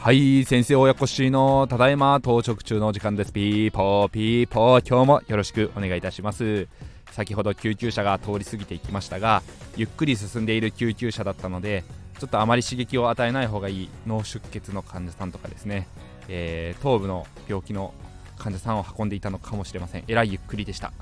はい先生親子しのただいま到着中の時間です。ピーポーピーポー今日もよろしくお願いいたします。先ほど救急車が通り過ぎていきましたがゆっくり進んでいる救急車だったのでちょっとあまり刺激を与えない方がいい脳出血の患者さんとかですね、えー、頭部の病気の患者さんを運んでいたのかもしれません。えらいゆっくりでした。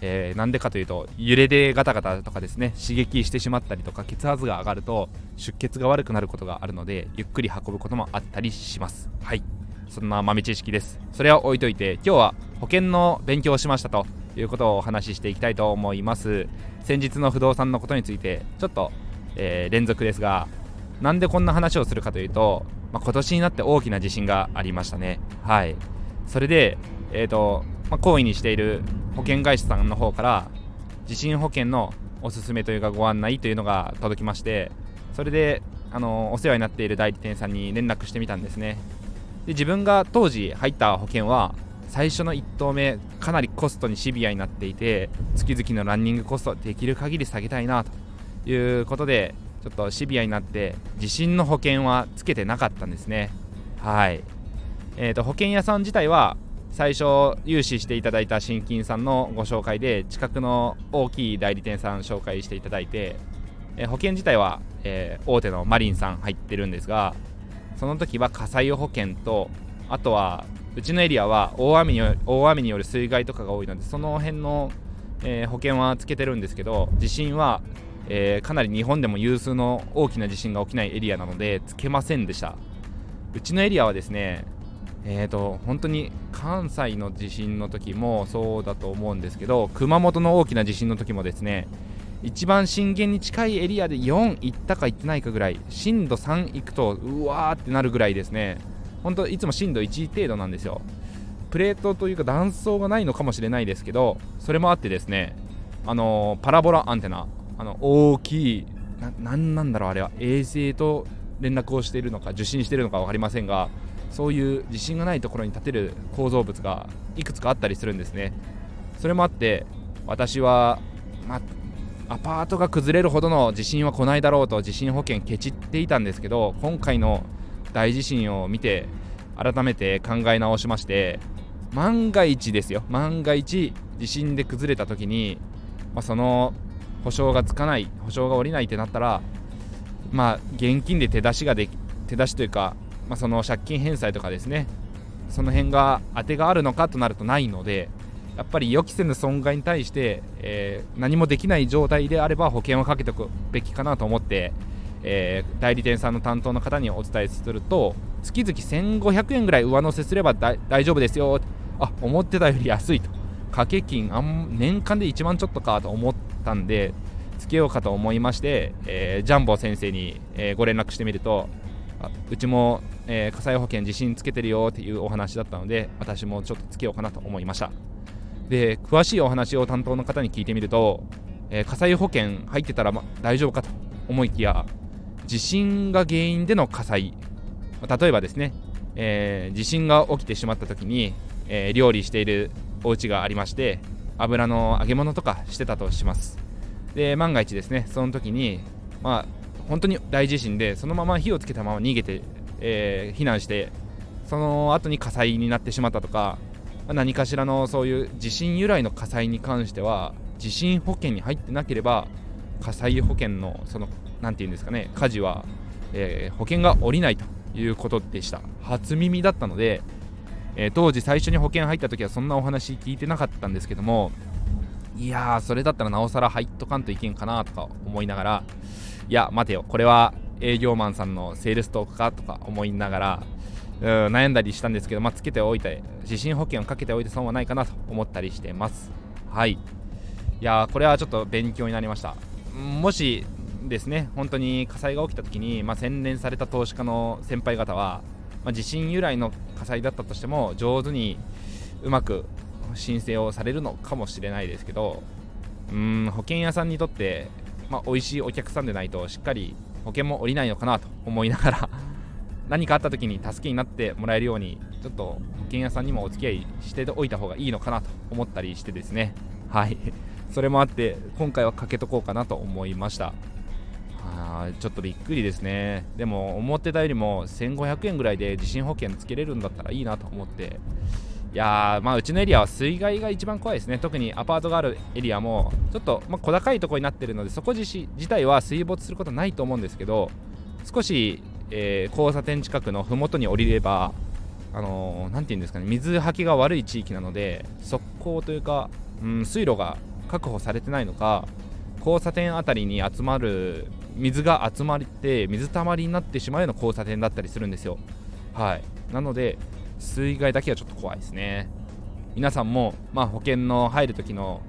えー、なんでかというと揺れでガタガタとかですね刺激してしまったりとか血圧が上がると出血が悪くなることがあるのでゆっくり運ぶこともあったりします。はい。そんな豆知識です。それは置いといて今日は保険の勉強をしましたということをお話ししていきたいと思います。先日の不動産のことについてちょっと、えー、連続ですがなんでこんな話をするかというと、まあ、今年になって大きな地震がありましたね。はい。それでえっ、ー、とまあ、行為にしている保険会社さんの方から地震保険のおすすめというかご案内というのが届きましてそれであのお世話になっている代理店さんに連絡してみたんですね。で自分が当時入った保険は最初の1投目かなりコストにシビアになっていて月々のランニングコストできる限り下げたいなと。いうことでちょっとシビアになって地震の保険はつけてなかったんですね。はい。えーと保険屋さん自体は最初融資していただいた新金さんのご紹介で近くの大きい代理店さん紹介していただいて、え保険自体は、え、大手のマリンさん入ってるんですがその時は火災保険とあとはうちのエリアは大雨によ大雨による水害とかが多いのでその辺の、え、保険はつけてるんですけど地震は、え、かなり日本でも有数の大きな地震が起きないエリアなのでつけませんでした。うちのエリアはですねえーと、本当に関西の地震の時もそうだと思うんですけど熊本の大きな地震の時もですね一番震源に近いエリアで4行ったか行ってないかぐらい震度3行くとうわーってなるぐらいですね。本当いつも震度1程度なんですよ。プレートというか断層がないのかもしれないですけどそれもあってですねあのー、パラボラアンテナあの大きい何なんだろうあれは。衛星と連絡をしているのか受信しているのか分かりませんがそういう地震がないところに建てる構造物がいくつかあったりするんですね。それもあって私は、まあアパートが崩れるほどの地震は来ないだろうと地震保険ケチっていたんですけど今回の大地震を見て改めて考え直しまして万が一ですよ。万が一地震で崩れた時に、まあ、その保証がつかない保証が下りないってなったらまあ現金で手出しができ手出しというかまあ、その借金返済とかですね。その辺が当てがあるのかとなるとないのでやっぱり予期せぬ損害に対して、えー、何もできない状態であれば保険をかけておくべきかなと思って、えー、代理店さんの担当の方にお伝えすると月々1500円ぐらい上乗せすれば大丈夫ですよあ思ってたより安いと。掛け金あん年間で1万ちょっとかと思ったんでつけようかと思いまして、えー、ジャンボ先生に、えご連絡してみるとうちも、えー、火災保険地震つけてるよっていうお話だったので私もちょっとつけようかなと思いました。で詳しいお話を担当の方に聞いてみると、えー、火災保険入ってたら、ま、大丈夫かと思いきや地震が原因での火災。例えばですね、えー、地震が起きてしまった時に、え料理しているお家がありまして油の揚げ物とかしてたとします。で万が一ですねその時にまあ本当に大地震でそのまま火をつけたまま逃げて、えー、避難してその後に火災になってしまったとか何かしらのそういう地震由来の火災に関しては地震保険に入ってなければ火災保険のその何て言うんですかね火事は、えー、保険が下りないということでした。初耳だったので、えー、当時最初に保険入った時はそんなお話聞いてなかったんですけどもいやーそれだったらなおさら入っとかんといけんかなとか思いながらいや待てよ。これは営業マンさんのセールストークかとか思いながらうん悩んだりしたんですけど、まあ、つけておいて地震保険をかけておいて損はないかなと思ったりしてます。はい。いやこれはちょっと勉強になりました。もしですね本当に火災が起きた時に、まあ、洗練された投資家の先輩方は、まあ、地震由来の火災だったとしても上手にうまく申請をされるのかもしれないですけどうん保険屋さんにとってまあ、美味しいお客さんでないとしっかり保険も下りないのかなと思いながら 何かあった時に助けになってもらえるようにちょっと保険屋さんにもお付き合いしておいた方がいいのかなと思ったりしてですね。はい。それもあって今回はかけとこうかなと思いました。あちょっとびっくりですね。でも思ってたよりも1500円ぐらいで地震保険つけれるんだったらいいなと思っていやーまあうちのエリアは水害が一番怖いですね。特にアパートがあるエリアもちょっと、まあ、小高いところになってるのでそこ自自体は水没することないと思うんですけど少し、えー、交差点近くの麓に降りればあのー、て言うんですかね水はけが悪い地域なので側溝というか、うん、水路が確保されてないのか交差点あたりに集まる水が集まって水たまりになってしまうような交差点だったりするんですよ。はい。なので水害だけはちょっと怖いですね。皆さんも、まあ、保険の入る時の、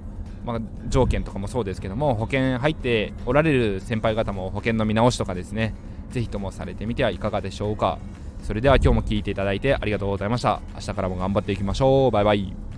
まあ、条件とかもそうですけども保険入っておられる先輩方も保険の見直しとかですね是非ともされてみてはいかがでしょうか。それでは今日も聴いていただいてありがとうございました。明日からも頑張っていきましょう。バイバイ。